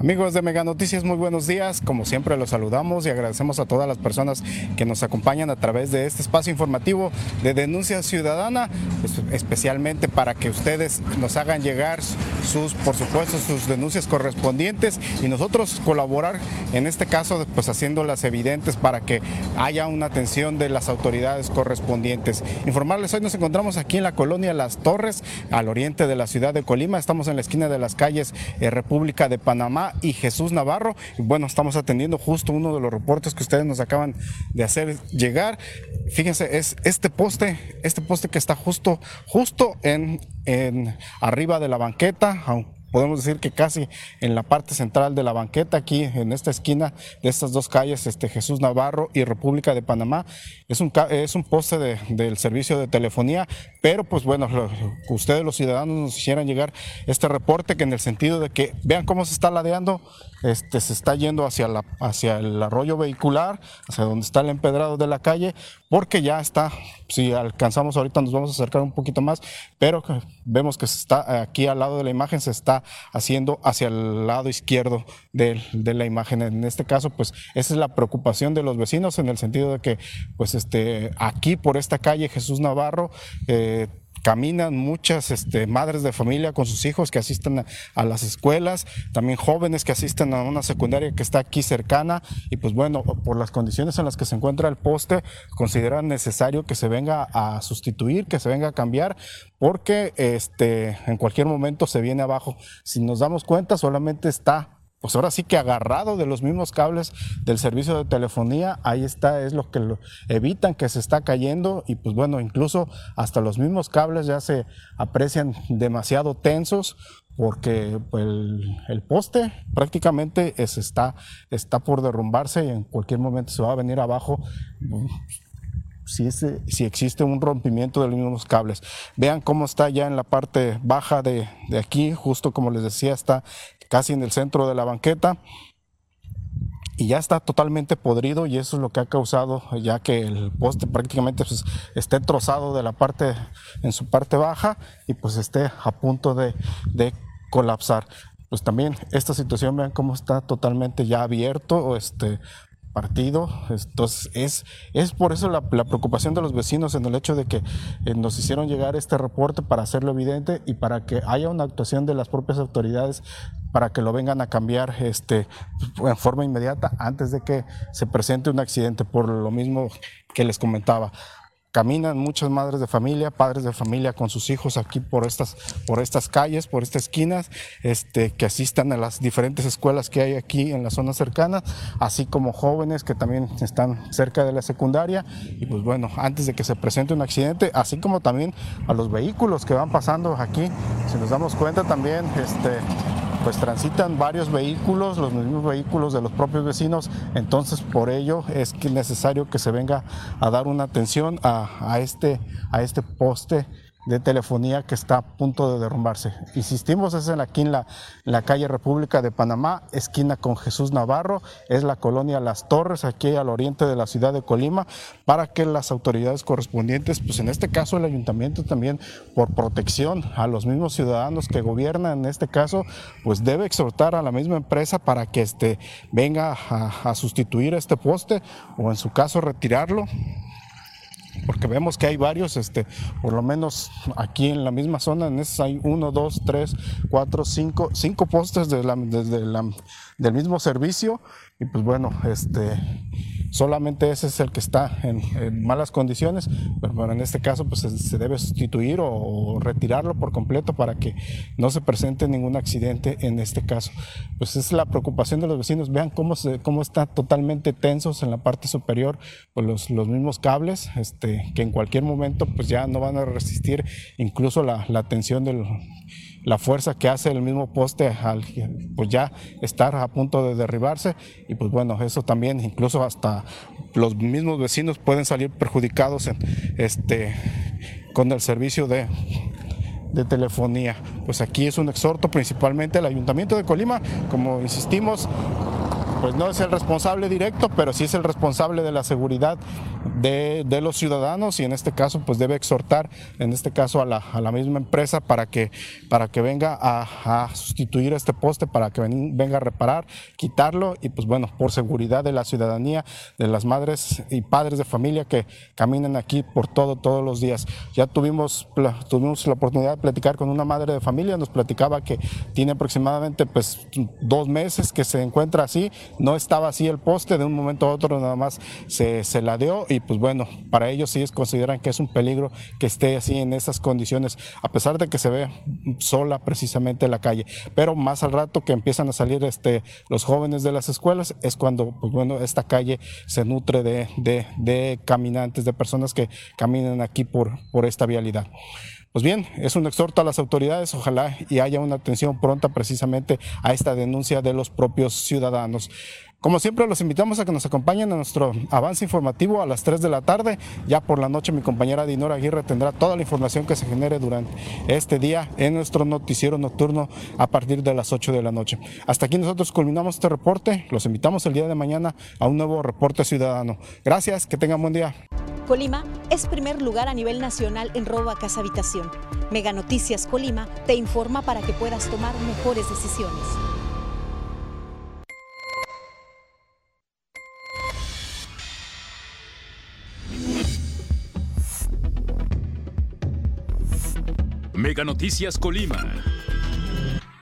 Amigos de Mega Noticias, muy buenos días. Como siempre los saludamos y agradecemos a todas las personas que nos acompañan a través de este espacio informativo de denuncia ciudadana, especialmente para que ustedes nos hagan llegar sus, por supuesto, sus denuncias correspondientes y nosotros colaborar en este caso, pues haciéndolas evidentes para que haya una atención de las autoridades correspondientes. Informarles, hoy nos encontramos aquí en la colonia Las Torres, al oriente de la ciudad de Colima. Estamos en la esquina de las calles eh, República de Panamá y Jesús Navarro. Bueno, estamos atendiendo justo uno de los reportes que ustedes nos acaban de hacer llegar. Fíjense, es este poste, este poste que está justo, justo en, en arriba de la banqueta, podemos decir que casi en la parte central de la banqueta, aquí en esta esquina de estas dos calles, este Jesús Navarro y República de Panamá, es un, es un poste del servicio de telefonía, pero pues bueno, ustedes los ciudadanos nos quisieran llegar este reporte que en el sentido de que vean cómo se está ladeando, este, se está yendo hacia, la, hacia el arroyo vehicular, hacia donde está el empedrado de la calle, porque ya está, si alcanzamos ahorita nos vamos a acercar un poquito más, pero vemos que se está aquí al lado de la imagen, se está haciendo hacia el lado izquierdo de, la imagen. En este caso, pues esa es la preocupación de los vecinos en el sentido de que, pues este, aquí por esta calle Jesús Navarro, eh, caminan muchas este, madres de familia con sus hijos que asisten a, las escuelas, también jóvenes que asisten a una secundaria que está aquí cercana y pues bueno, por las condiciones en las que se encuentra el poste, consideran necesario que se venga a sustituir, que se venga a cambiar, porque este, en cualquier momento se viene abajo. Si nos damos cuenta, solamente está pues ahora sí que agarrado de los mismos cables del servicio de telefonía, ahí está, es lo que lo evitan que se está cayendo y pues bueno, incluso hasta los mismos cables ya se aprecian demasiado tensos porque pues, el, poste prácticamente está, está por derrumbarse y en cualquier momento se va a venir abajo si, si, existe un rompimiento de los mismos cables. Vean cómo está ya en la parte baja de, de, aquí, justo como les decía, está casi en el centro de la banqueta y ya está totalmente podrido y eso es lo que ha causado ya que el poste prácticamente pues, esté trozado de la parte en su parte baja y pues esté a punto de, colapsar pues también esta situación vean cómo está totalmente ya abierto este partido. Entonces, es, es por eso la, preocupación de los vecinos en el hecho de que eh, nos hicieron llegar este reporte para hacerlo evidente y para que haya una actuación de las propias autoridades para que lo vengan a cambiar este, en forma inmediata antes de que se presente un accidente, por lo mismo que les comentaba caminan muchas madres de familia, padres de familia con sus hijos aquí por estas, por estas calles, por estas esquinas, este, que asistan a las diferentes escuelas que hay aquí en la zona cercana, así como jóvenes que también están cerca de la secundaria. Y pues bueno, antes de que se presente un accidente, así como también a los vehículos que van pasando aquí, si nos damos cuenta también, este, pues transitan varios vehículos, los mismos vehículos de los propios vecinos, entonces por ello es necesario que se venga a dar una atención a, este, a este poste de telefonía que está a punto de derrumbarse. Insistimos, es en aquí en la, la, calle República de Panamá, esquina con Jesús Navarro, es la colonia Las Torres, aquí al oriente de la ciudad de Colima, para que las autoridades correspondientes, pues en este caso el ayuntamiento también, por protección a los mismos ciudadanos que gobiernan en este caso, pues debe exhortar a la misma empresa para que este, venga a, a sustituir este poste o en su caso retirarlo porque vemos que hay varios, este, por lo menos aquí en la misma zona, en esos hay uno, dos, tres, cuatro, cinco, cinco postes de la, del mismo servicio y pues bueno, este, solamente ese es el que está en, malas condiciones, pero bueno, en este caso pues se, debe sustituir o, retirarlo por completo para que no se presente ningún accidente en este caso. Pues es la preocupación de los vecinos, vean cómo, se, cómo está totalmente tensos en la parte superior pues los, los mismos cables, este, que en cualquier momento pues ya no van a resistir incluso la, la tensión del la fuerza que hace el mismo poste al pues ya estar a punto de derribarse y pues bueno, eso también incluso hasta los mismos vecinos pueden salir perjudicados en, este, con el servicio de, de telefonía. Pues aquí es un exhorto principalmente al Ayuntamiento de Colima, como insistimos, pues no es el responsable directo, pero sí es el responsable de la seguridad de, los ciudadanos y en este caso pues debe exhortar, en este caso a la, misma empresa para que, para que venga a, sustituir este poste, para que venga a reparar, quitarlo y pues bueno, por seguridad de la ciudadanía, de las madres y padres de familia que caminan aquí por todo, todos los días. Ya tuvimos, tuvimos la oportunidad de platicar con una madre de familia, nos platicaba que tiene aproximadamente pues dos meses que se encuentra así no estaba así el poste, de un momento a otro nada más se, se ladeó y pues bueno, para ellos sí consideran que es un peligro que esté así en esas condiciones, a pesar de que se ve sola precisamente la calle. Pero más al rato que empiezan a salir este, los jóvenes de las escuelas es cuando pues bueno, esta calle se nutre de, de, de caminantes, de personas que caminan aquí por, por esta vialidad. Pues bien, es un exhorto a las autoridades, ojalá y haya una atención pronta precisamente a esta denuncia de los propios ciudadanos. Como siempre, los invitamos a que nos acompañen a nuestro avance informativo a las 3 de la tarde. Ya por la noche, mi compañera Dinora Aguirre tendrá toda la información que se genere durante este día en nuestro noticiero nocturno a partir de las 8 de la noche. Hasta aquí nosotros culminamos este reporte. Los invitamos el día de mañana a un nuevo reporte ciudadano. Gracias, que tengan buen día. Colima es primer lugar a nivel nacional en robo a casa habitación. Mega Noticias Colima te informa para que puedas tomar mejores decisiones. Mega Noticias Colima.